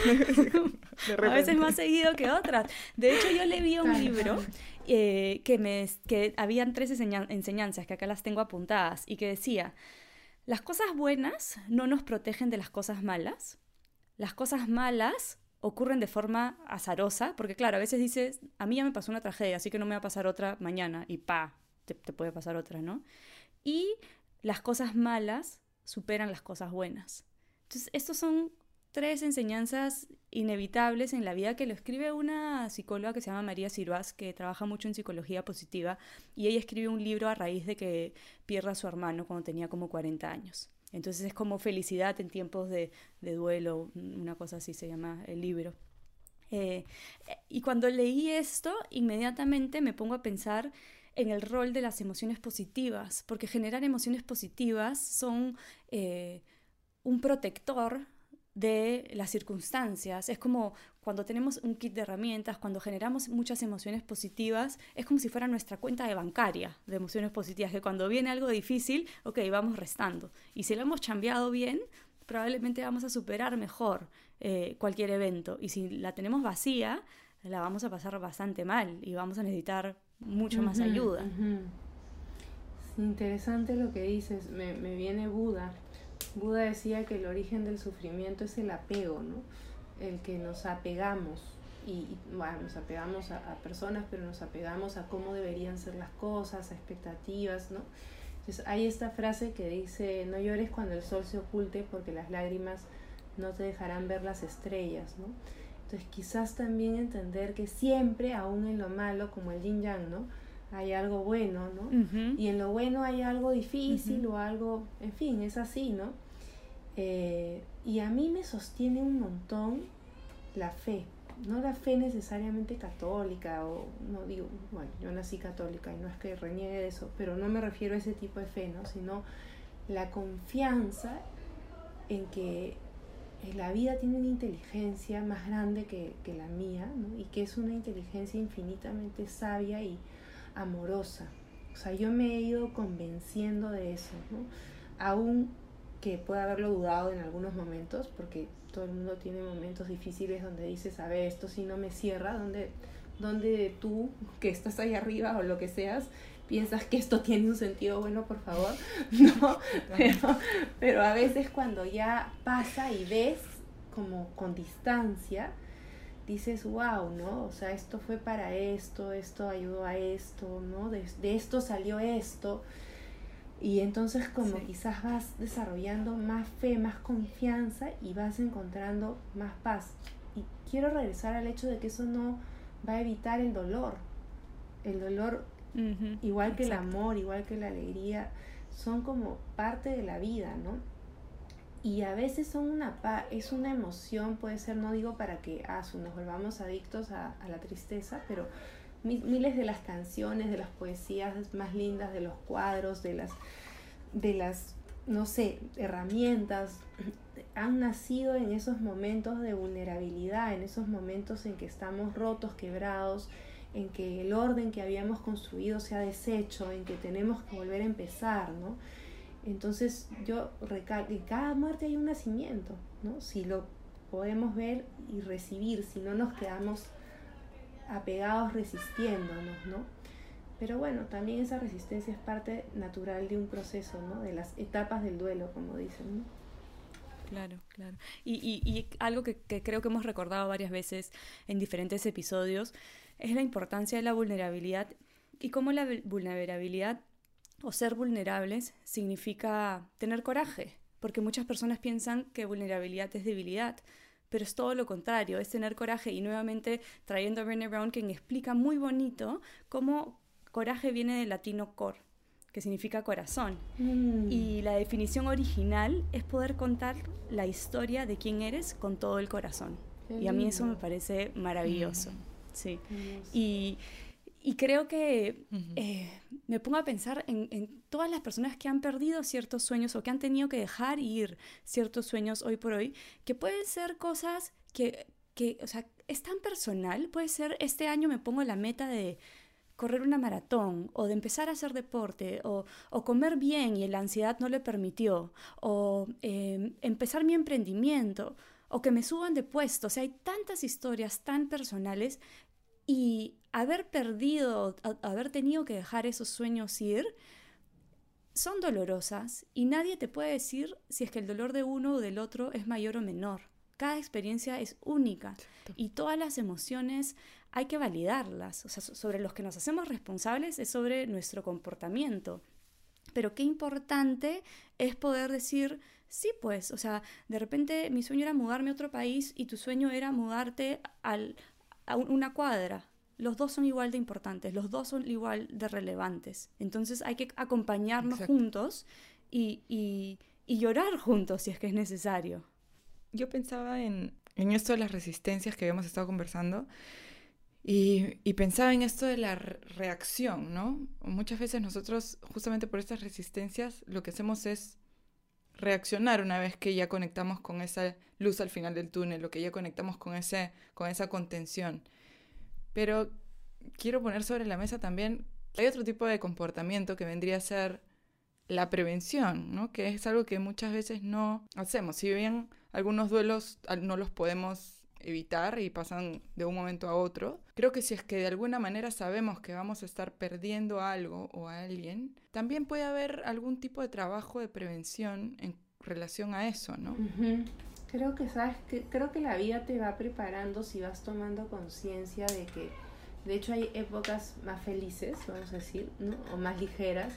a veces más seguido que otras. De hecho, yo le vi un libro eh, que, me, que habían tres enseñanzas, que acá las tengo apuntadas, y que decía, las cosas buenas no nos protegen de las cosas malas, las cosas malas ocurren de forma azarosa, porque claro, a veces dices, a mí ya me pasó una tragedia, así que no me va a pasar otra mañana, y pa, te, puede pasar otra, ¿no? Y las cosas malas superan las cosas buenas. Entonces, estos son tres enseñanzas inevitables en la vida que lo escribe una psicóloga que se llama María Sirvas, que trabaja mucho en psicología positiva, y ella escribe un libro a raíz de que pierda a su hermano cuando tenía como 40 años. Entonces es como felicidad en tiempos de, duelo, una cosa así se llama el libro. Eh, y cuando leí esto, inmediatamente me pongo a pensar en el rol de las emociones positivas, porque generar emociones positivas son eh, un protector de las circunstancias. Es como cuando tenemos un kit de herramientas, cuando generamos muchas emociones positivas, es como si fuera nuestra cuenta de bancaria de emociones positivas, que cuando viene algo difícil, ok, vamos restando. Y si lo hemos cambiado bien, probablemente vamos a superar mejor eh, cualquier evento. Y si la tenemos vacía, la vamos a pasar bastante mal y vamos a necesitar mucho más ayuda. Interesante lo que dices, me, me viene Buda Buda decía que el origen del sufrimiento es el apego, ¿no? El que nos apegamos y, bueno, nos apegamos a, personas, pero nos apegamos a cómo deberían ser las cosas, a expectativas, ¿no? Entonces hay esta frase que dice, no llores cuando el sol se oculte porque las lágrimas no te dejarán ver las estrellas, ¿no? Entonces quizás también entender que siempre, aún en lo malo, como el yin yang, ¿no? Hay algo bueno, ¿no? Y en lo bueno hay algo difícil o algo, en fin, es así, ¿no? Eh, y a mí me sostiene un montón la fe, no la fe necesariamente católica, o no digo, bueno, yo nací católica y no es que reniegue de eso, pero no me refiero a ese tipo de fe, ¿no? Sino la confianza en que la vida tiene una inteligencia más grande que, que la mía, ¿no? Y que es una inteligencia infinitamente sabia y amorosa. O sea, yo me he ido convenciendo de eso, ¿no? Aún que pueda haberlo dudado en algunos momentos, porque todo el mundo tiene momentos difíciles donde dices, a ver, esto sí no me cierra, donde, donde tú, que estás ahí arriba o lo que seas, piensas que esto tiene un sentido bueno, por favor, <laughs> no, pero, pero a veces cuando ya pasa y ves como con distancia, dices, wow, ¿no? O sea, esto fue para esto, esto ayudó a esto, ¿no? De, esto salió esto. Y entonces como quizás vas desarrollando más fe, más confianza y vas encontrando más paz. Y quiero regresar al hecho de que eso no va a evitar el dolor. El dolor, igual que el amor, igual que la alegría, son como parte de la vida, ¿no? Y a veces son una es una emoción, puede ser, no digo para que ah, nos volvamos adictos a, a la tristeza, pero miles de las canciones, de las poesías más lindas, de los cuadros, de las, de las, no sé, herramientas, han nacido en esos momentos de vulnerabilidad, en esos momentos en que estamos rotos, quebrados, en que el orden que habíamos construido se ha deshecho, en que tenemos que volver a empezar, ¿no? Entonces yo recalco, cada muerte hay un nacimiento, ¿no? Si lo podemos ver y recibir, si no nos quedamos apegados resistiéndonos, ¿no? Pero bueno, también esa resistencia es parte natural de un proceso, ¿no? De las etapas del duelo, como dicen, ¿no? Claro, claro. Y, y, y algo que, que, creo que hemos recordado varias veces en diferentes episodios es la importancia de la vulnerabilidad y cómo la vulnerabilidad o ser vulnerables significa tener coraje, porque muchas personas piensan que vulnerabilidad es debilidad, pero es todo lo contrario, es tener coraje y nuevamente trayendo a Brené Brown quien explica muy bonito cómo coraje viene del latino cor, que significa corazón. Mm. Y la definición original es poder contar la historia de quién eres con todo el corazón. y a mí eso me parece maravilloso. Mm. Sí. Y y creo que eh, me pongo a pensar en, todas las personas que han perdido ciertos sueños o que han tenido que dejar ir ciertos sueños hoy por hoy, que pueden ser cosas que, que, o sea, es tan personal. Puede ser, este año me pongo la meta de correr una maratón o de empezar a hacer deporte o, o comer bien y la ansiedad no le permitió o em, empezar mi emprendimiento o que me suban de puesto. O sea, hay tantas historias tan personales y haber perdido, haber tenido que dejar esos sueños ir, son dolorosas y nadie te puede decir si es que el dolor de uno o del otro es mayor o menor. Cada experiencia es única y todas las emociones hay que validarlas. O sea, sobre los que nos hacemos responsables es sobre nuestro comportamiento. Pero qué importante es poder decir, sí, pues, o sea, de repente mi sueño era mudarme a otro país y tu sueño era mudarte al, a una cuadra los dos son igual de importantes, los dos son igual de relevantes. Entonces hay que acompañarnos juntos y, llorar juntos si es que es necesario. Yo pensaba en, esto de las resistencias que habíamos estado conversando y, y, pensaba en esto de la reacción, ¿no? Muchas veces nosotros, justamente por estas resistencias, lo que hacemos es reaccionar una vez que ya conectamos con esa luz al final del túnel, o que ya conectamos con, ese, con esa contención. Pero quiero poner sobre la mesa también hay otro tipo de comportamiento que vendría a ser la prevención, ¿no? que es algo que muchas veces no hacemos. Si bien algunos duelos no los podemos evitar y pasan de un momento a otro, creo que si es que de alguna manera sabemos que vamos a estar perdiendo algo o a alguien, también puede haber algún tipo de trabajo de prevención en relación a eso, ¿no? Creo que sabes que creo que la vida te va preparando si vas tomando conciencia de que de hecho hay épocas más felices, vamos a decir, o más ligeras,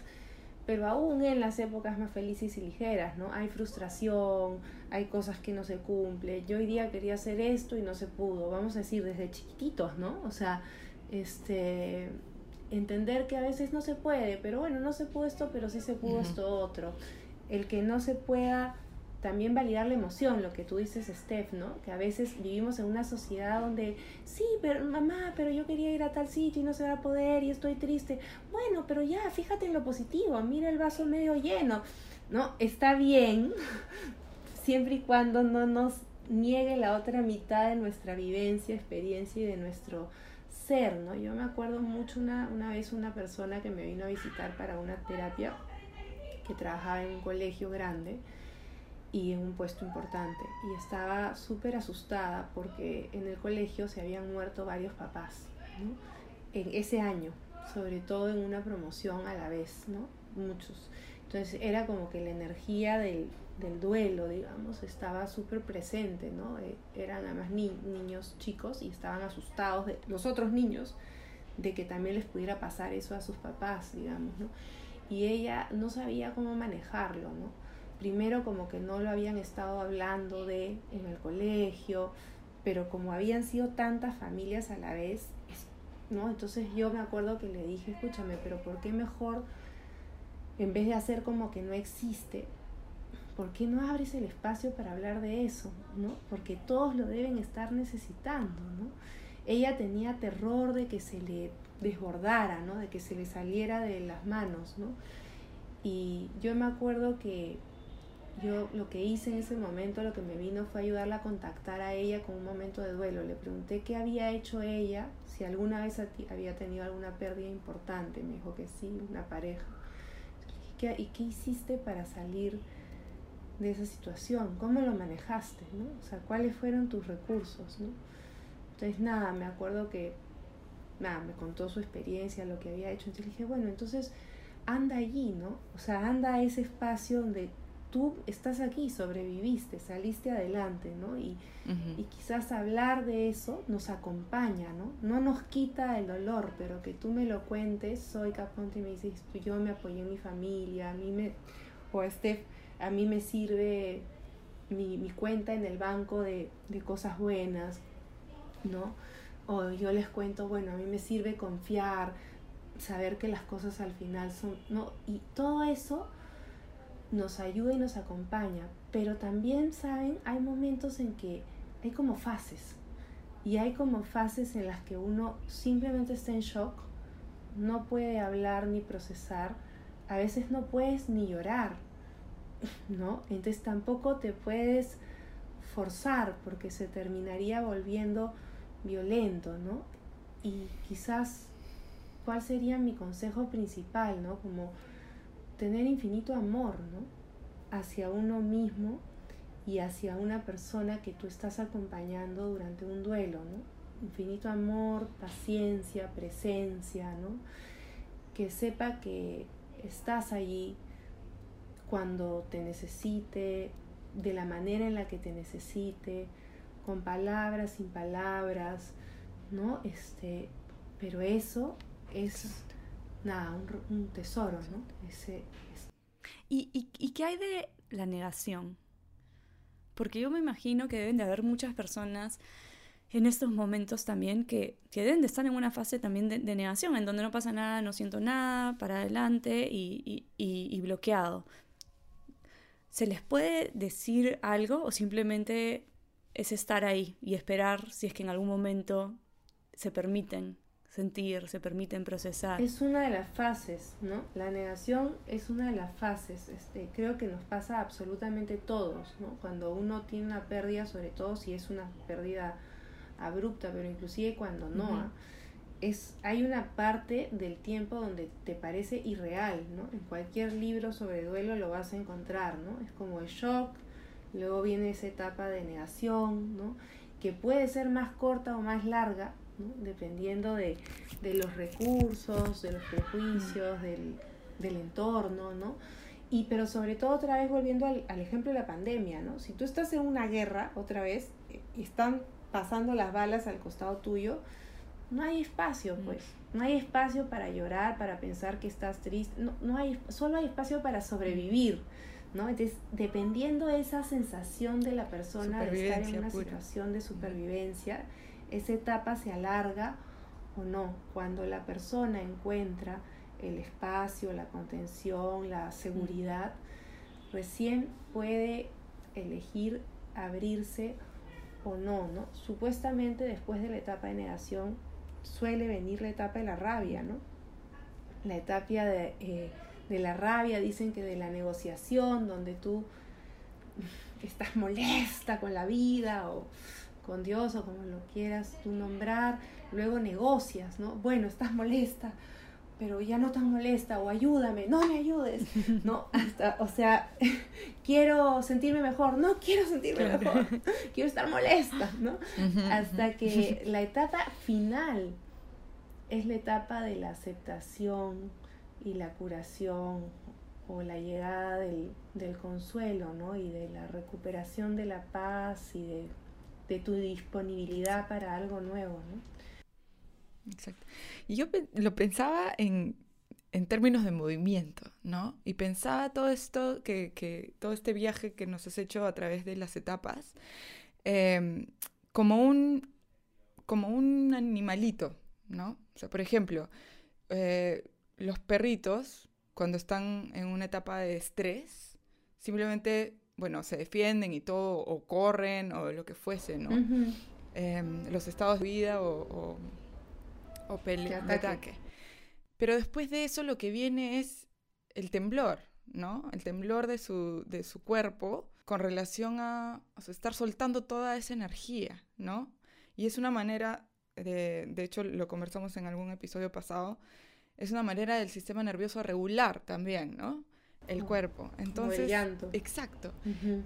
pero aún en las épocas más felices y ligeras, ¿no? Hay frustración, hay cosas que no se cumplen. Yo hoy día quería hacer esto y no se pudo, vamos a decir desde chiquititos, ¿no? O sea, este entender que a veces no se puede, pero bueno, no se pudo esto, pero sí se pudo esto otro. El que no se pueda también validar la emoción, lo que tú dices, Steph, ¿no? Que a veces vivimos en una sociedad donde, sí, pero mamá, pero yo quería ir a tal sitio y no se va a poder y estoy triste. Bueno, pero ya, fíjate en lo positivo, mira el vaso medio lleno. No, está bien, <laughs> siempre y cuando no nos niegue la otra mitad de nuestra vivencia, experiencia y de nuestro ser, ¿no? Yo me acuerdo mucho una, una vez una persona que me vino a visitar para una terapia que trabajaba en un colegio grande y en un puesto importante. Y estaba súper asustada porque en el colegio se habían muerto varios papás en ese año, sobre todo en una promoción a la vez, ¿no? Muchos. Entonces era como que la energía del, del duelo, digamos, estaba súper presente, ¿no? Eh, eran además niños chicos y estaban asustados de los otros niños de que también les pudiera pasar eso a sus papás, digamos, ¿no? y ella no sabía cómo manejarlo, ¿no? Primero como que no lo habían estado hablando de en el colegio, pero como habían sido tantas familias a la vez, ¿no? Entonces yo me acuerdo que le dije, escúchame, pero ¿por qué mejor, en vez de hacer como que no existe, ¿por qué no abres el espacio para hablar de eso? ¿no? Porque todos lo deben estar necesitando, ¿no? Ella tenía terror de que se le desbordara, ¿no? De que se le saliera de las manos, ¿no? Y yo me acuerdo que yo lo que hice en ese momento, lo que me vino fue ayudarla a contactar a ella con un momento de duelo. Le pregunté qué había hecho ella, si alguna vez había tenido alguna pérdida importante. Me dijo que sí, una pareja. ¿Y qué hiciste para salir de esa situación? ¿Cómo lo manejaste? ¿no? O sea, ¿cuáles fueron tus recursos? ¿no? Entonces, nada, me acuerdo que, nada, me contó su experiencia, lo que había hecho. Entonces dije, bueno, entonces anda allí, ¿no? O sea, anda a ese espacio donde tú estás aquí, sobreviviste, saliste adelante, ¿no? Y, y, quizás hablar de eso nos acompaña, ¿no? No nos quita el dolor, pero que tú me lo cuentes, soy Caponte y me dices, yo me apoyé en mi familia, a mí me, o Steph, a mí me sirve mi, mi cuenta en el banco de, de cosas buenas, ¿no? O yo les cuento, bueno, a mí me sirve confiar, saber que las cosas al final son, ¿no? Y todo eso nos ayuda y nos acompaña, pero también, ¿saben? Hay momentos en que hay como fases, y hay como fases en las que uno simplemente está en shock, no puede hablar ni procesar, a veces no puedes ni llorar, <laughs> ¿no? Entonces tampoco te puedes forzar porque se terminaría volviendo violento, ¿no? Y quizás, ¿cuál sería mi consejo principal, ¿no? Como tener infinito amor, ¿no? Hacia uno mismo y hacia una persona que tú estás acompañando durante un duelo, ¿no? Infinito amor, paciencia, presencia, ¿no? Que sepa que estás allí cuando te necesite, de la manera en la que te necesite, con palabras, sin palabras, ¿no? Este, pero eso es nada, un, tesoro, ¿no? Ese, ¿Y, y, y qué hay de la negación? Porque yo me imagino que deben de haber muchas personas en estos momentos también que, que deben de estar en una fase también de, negación, en donde no pasa nada, no siento nada, para adelante y, y, y, bloqueado. ¿Se les puede decir algo o simplemente es estar ahí y esperar si es que en algún momento se permiten sentir, se permiten procesar. Es una de las fases, ¿no? La negación es una de las fases. Este, creo que nos pasa absolutamente todos, ¿no? Cuando uno tiene una pérdida, sobre todo si es una pérdida abrupta, pero inclusive cuando no, ¿ah? es, hay una parte del tiempo donde te parece irreal, ¿no? En cualquier libro sobre duelo lo vas a encontrar, ¿no? Es como el shock, Luego viene esa etapa de negación, ¿no? que puede ser más corta o más larga, dependiendo de, los recursos, de los prejuicios, del, entorno, ¿no? Y pero sobre todo otra vez volviendo al, ejemplo de la pandemia, ¿no? Si tú estás en una guerra otra vez y están pasando las balas al costado tuyo, no hay espacio, pues. No hay espacio para llorar, para pensar que estás triste. No, no hay, solo hay espacio para sobrevivir. ¿no? Entonces, dependiendo de esa sensación de la persona de estar en una situación de supervivencia, esa etapa se alarga o no. Cuando la persona encuentra el espacio, la contención, la seguridad, recién puede elegir abrirse o no, ¿no? Supuestamente después de la etapa de negación suele venir la etapa de la rabia, ¿no? La etapa de... Eh, de la rabia, dicen que de la negociación, donde tú <laughs> estás molesta con la vida o con Dios o como lo quieras tú nombrar, luego negocias, ¿no? Bueno, estás molesta, pero ya no tan molesta o ayúdame, no me ayudes, no, <laughs> hasta, o sea, <laughs> quiero sentirme mejor, no quiero sentirme mejor, <laughs> quiero estar molesta, ¿no? Hasta que la etapa final es la etapa de la aceptación, y la curación o la llegada del, del consuelo, ¿no? Y de la recuperación de la paz y de, de tu disponibilidad para algo nuevo, ¿no? Exacto. Y yo lo pensaba en, en términos de movimiento, ¿no? Y pensaba todo esto, que, que, todo este viaje que nos has hecho a través de las etapas, em, como, un, como un animalito, ¿no? O sea, por ejemplo, eh, los perritos, cuando están en una etapa de estrés, simplemente, bueno, se defienden y todo, o corren, o lo que fuese, ¿no? Em, los estados de vida o, o, pelea, de ataque. Pero después de eso lo que viene es el temblor, ¿no? El temblor de su, de su cuerpo con relación a, estar soltando toda esa energía, ¿no? Y es una manera, de, de hecho lo conversamos en algún episodio pasado, es una manera del sistema nervioso regular también, ¿no? El cuerpo. Entonces, exacto.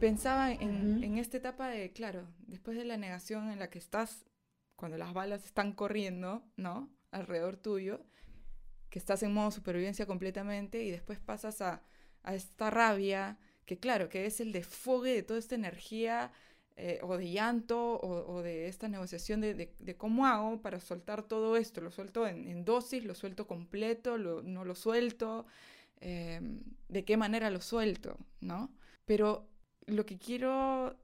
Pensaba en, en, esta etapa de, claro, después de la negación en la que estás, cuando las balas están corriendo, ¿no? Alrededor tuyo, que estás en modo supervivencia completamente y después pasas a, a esta rabia, que claro, que es el desfogue de toda esta energía eh, o de llanto o, de esta negociación de, de, cómo hago para soltar todo esto. Lo suelto en, dosis, lo suelto completo, no lo suelto, em, de qué manera lo suelto, ¿no? Pero lo que quiero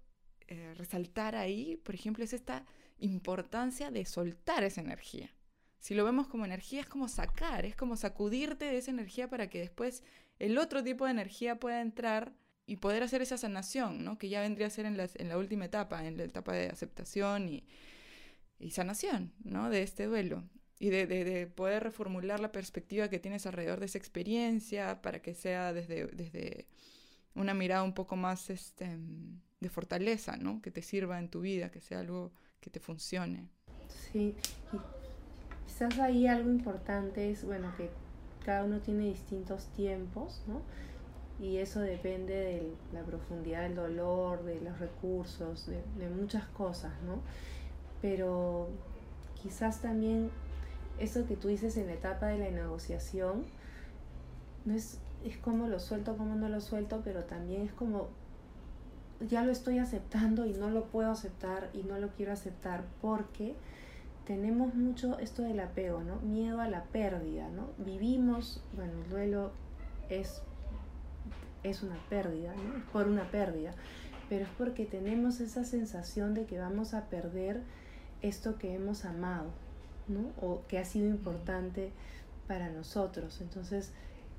eh, resaltar ahí, por ejemplo, es esta importancia de soltar esa energía. Si lo vemos como energía, es como sacar, es como sacudirte de esa energía para que después el otro tipo de energía pueda entrar y poder hacer esa sanación, ¿no? Que ya vendría a ser en la, última etapa, en la etapa de aceptación y, y sanación, ¿no? De este duelo. Y de, de, de, poder reformular la perspectiva que tienes alrededor de esa experiencia para que sea desde, desde una mirada un poco más este, de fortaleza, ¿no? Que te sirva en tu vida, que sea algo que te funcione. Sí, quizás ahí algo importante es, bueno, que cada uno tiene distintos tiempos, ¿no? Y eso depende de la profundidad del dolor, de los recursos, de, muchas cosas, ¿no? Pero quizás también eso que tú dices en la etapa de la negociación, no es, es como lo suelto, como no lo suelto, pero también es como ya lo estoy aceptando y no lo puedo aceptar y no lo quiero aceptar porque tenemos mucho esto del apego, ¿no? Miedo a la pérdida, ¿no? Vivimos, bueno, el duelo es, es una pérdida, ¿no? Por una pérdida, pero es porque tenemos esa sensación de que vamos a perder esto que hemos amado, ¿no? O que ha sido importante para nosotros. Entonces,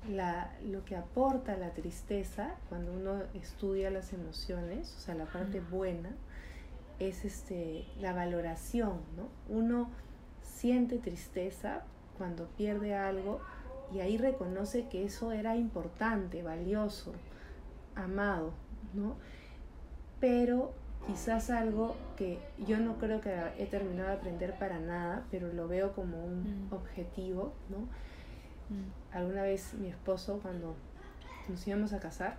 la, lo que aporta la tristeza cuando uno estudia las emociones, o sea, la parte buena, es este, la valoración, ¿no? Uno siente tristeza cuando pierde algo y ahí reconoce que eso era importante, valioso, amado, ¿no? Pero quizás algo que yo no creo que he terminado de aprender para nada, pero lo veo como un mm. objetivo, ¿no? Mm. Alguna vez mi esposo, cuando nos íbamos a casar,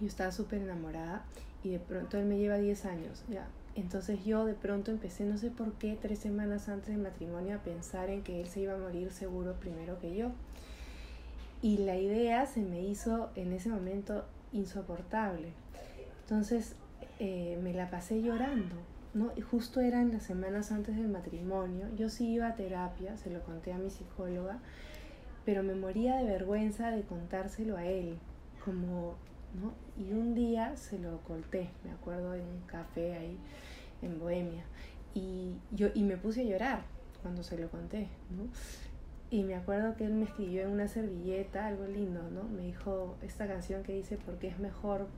yo estaba súper enamorada y de pronto él me lleva 10 años, ya, entonces yo de pronto empecé, no sé por qué, tres semanas antes del matrimonio a pensar en que él se iba a morir seguro primero que yo. Y la idea se me hizo en ese momento insoportable. Entonces eh, me la pasé llorando, ¿no? Y justo eran las semanas antes del matrimonio. Yo sí iba a terapia, se lo conté a mi psicóloga, pero me moría de vergüenza de contárselo a él, como, ¿no? Y un día se lo colté, me acuerdo en un café ahí en Bohemia. Y, yo, y me puse a llorar cuando se lo conté, ¿no? Y me acuerdo que él me escribió en una servilleta algo lindo, ¿no? Me dijo esta canción que dice, porque es mejor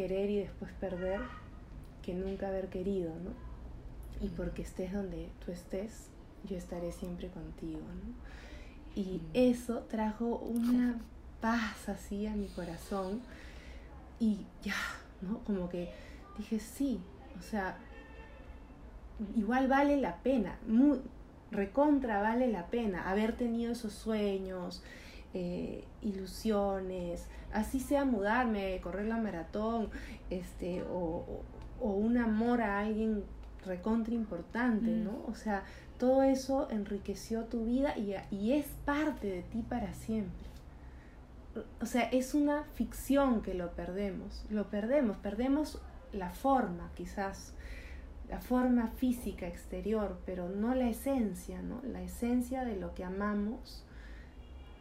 querer y después perder que nunca haber querido, ¿no? Y porque estés donde tú estés, yo estaré siempre contigo, ¿no? Y eso trajo una <laughs> paz así a mi corazón y ya, ¿no? Como que dije, sí, o sea, igual vale la pena, muy, recontra vale la pena haber tenido esos sueños, eh, ilusiones, así sea mudarme, correr la maratón, este, o, un amor a alguien recontra importante, ¿no? Mm. O sea, todo eso enriqueció tu vida y, y es parte de ti para siempre. O sea, es una ficción que lo perdemos, lo perdemos, perdemos la forma quizás, la forma física exterior, pero no la esencia, ¿no? La esencia de lo que amamos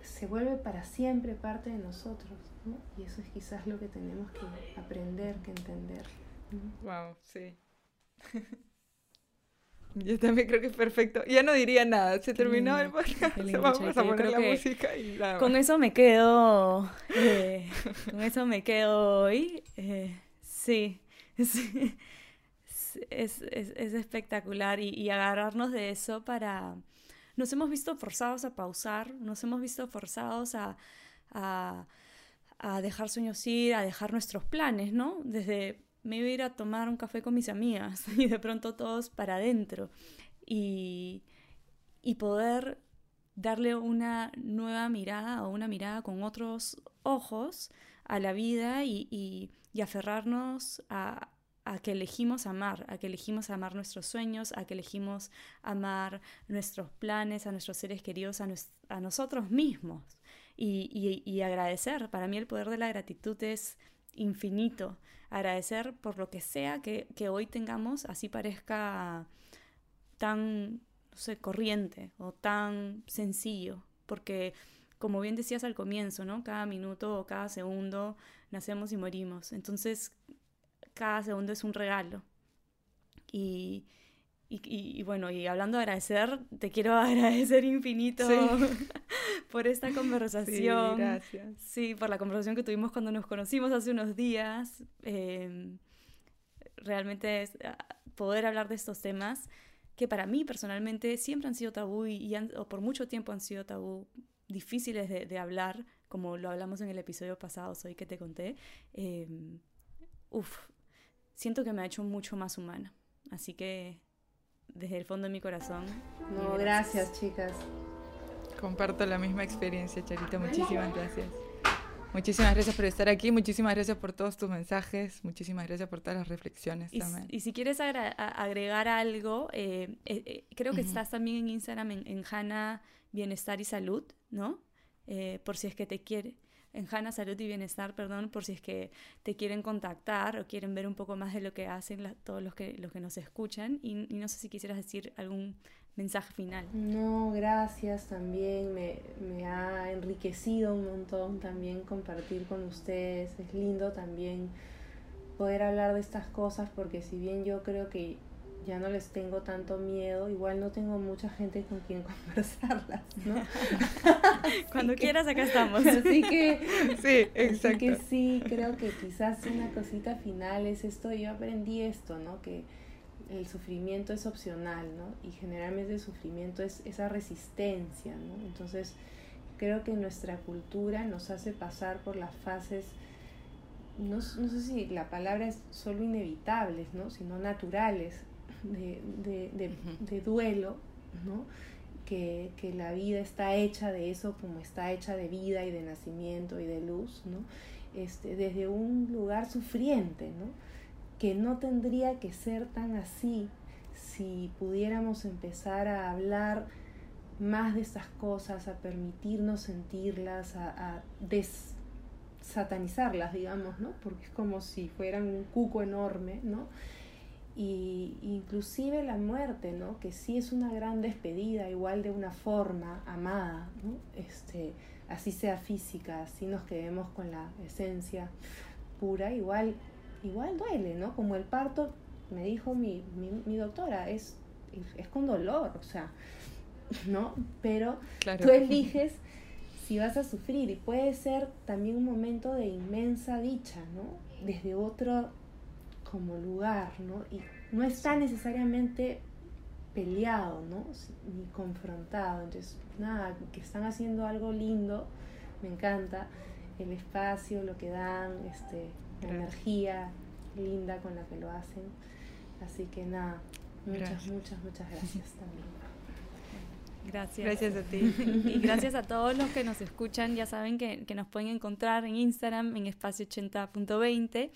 se vuelve para siempre parte de nosotros, ¿no? Y eso es quizás lo que tenemos que aprender, que entender. Wow, sí. <laughs> Yo también creo que es perfecto. Ya no diría nada. Se terminó el podcast. <laughs> Vamos a poner la música y nada. Con eso me quedo. Eh, con eso me quedo hoy. Eh, sí, <laughs> sí. Es, es, es espectacular y, y, agarrarnos de eso para... Nos hemos visto forzados a pausar, nos hemos visto forzados a, a, dejar sueños ir, a dejar nuestros planes, ¿no? Desde me iba a ir a tomar un café con mis amigas <laughs> y de pronto todos para adentro y, y poder darle una nueva mirada o una mirada con otros ojos a la vida y, y, y aferrarnos a, a, que elegimos amar, a que elegimos amar nuestros sueños, a que elegimos amar nuestros planes, a nuestros seres queridos, a, nos, a nosotros mismos y, y agradecer. Para mí el poder de la gratitud es infinito agradecer por lo que sea que, que hoy tengamos, así parezca tan, no sé, corriente o tan sencillo, porque como bien decías al comienzo, ¿no? Cada minuto o cada segundo nacemos y morimos. Entonces, cada segundo es un regalo. Y, y, y, bueno, y hablando de agradecer, te quiero <laughs> agradecer infinito <laughs> por esta conversación. Sí, gracias. Sí, por la conversación que tuvimos cuando nos conocimos hace unos días. Eh, realmente es ah, poder hablar de estos temas que para mí personalmente siempre han sido tabú y, han, o por mucho tiempo han sido tabú, difíciles de, de, hablar, como lo hablamos en el episodio pasado, hoy que te conté. Eh, uf, siento que me ha hecho mucho más humana. Así que desde el fondo de mi corazón. No, gracias. gracias, chicas. Comparto la misma experiencia, Charita. Muchísimas gracias. Muchísimas gracias por estar aquí, muchísimas gracias por todos tus mensajes, muchísimas gracias por todas las reflexiones y, también. Y si quieres agregar algo, eh, eh, eh, creo que uh -huh. estás también en Instagram en, en Hanna Bienestar y Salud, ¿no? Eh, por si es que te quiere en Hanna Salud y Bienestar, perdón, por si es que te quieren contactar o quieren ver un poco más de lo que hacen todos los que, los que nos escuchan. Y, y, no sé si quisieras decir algún mensaje final. No, gracias también. Me, me ha enriquecido un montón también compartir con ustedes. Es lindo también poder hablar de estas cosas porque si bien yo creo que ya no les tengo tanto miedo, igual no tengo mucha gente con quien <laughs> conversarlas, ¿no? <laughs> Cuando que, quieras acá estamos. Así que <laughs> sí, exacto. Así que sí, creo que quizás una cosita final es esto, yo aprendí esto, ¿no? Que el sufrimiento es opcional, ¿no? Y generalmente el sufrimiento es esa resistencia, ¿no? Entonces, creo que nuestra cultura nos hace pasar por las fases no, no sé si la palabra es solo inevitables, ¿no? sino naturales, de, de, de, de duelo, ¿no? Que, que, la vida está hecha de eso como está hecha de vida y de nacimiento y de luz, ¿no? Este, desde un lugar sufriente, ¿no? que no tendría que ser tan así si pudiéramos empezar a hablar más de estas cosas, a permitirnos sentirlas, a, a desatanizarlas, digamos, ¿no? porque es como si fueran un cuco enorme, ¿no? Y inclusive la muerte, ¿no? Que sí es una gran despedida, igual de una forma amada, ¿no? Este, así sea física, así nos quedemos con la esencia pura, igual, igual duele, ¿no? Como el parto, me dijo mi, mi, mi doctora, es, es con dolor, o sea, ¿no? Pero claro. tú eliges si vas a sufrir y puede ser también un momento de inmensa dicha, ¿no? Desde otro como lugar, ¿no? Y no está necesariamente peleado, ¿no? Ni confrontado. Entonces, nada, que están haciendo algo lindo, me encanta el espacio, lo que dan, este, la energía linda con la que lo hacen. Así que nada, muchas, gracias. muchas, muchas gracias también. Gracias. Gracias a ti. <laughs> Y gracias a todos los que nos escuchan. Ya saben que, que nos pueden encontrar en Instagram en espacio80.20.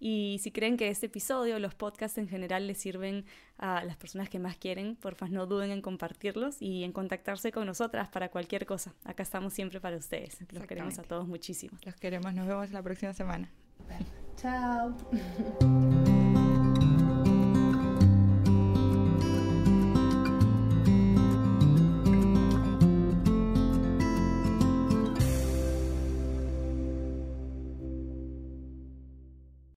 Y si creen que este episodio, los podcasts en general, les sirven a las personas que más quieren, porfa, no duden en compartirlos y en contactarse con nosotras para cualquier cosa. Acá estamos siempre para ustedes. Los queremos a todos muchísimo. Los queremos. Nos vemos la próxima semana. Chao. <laughs>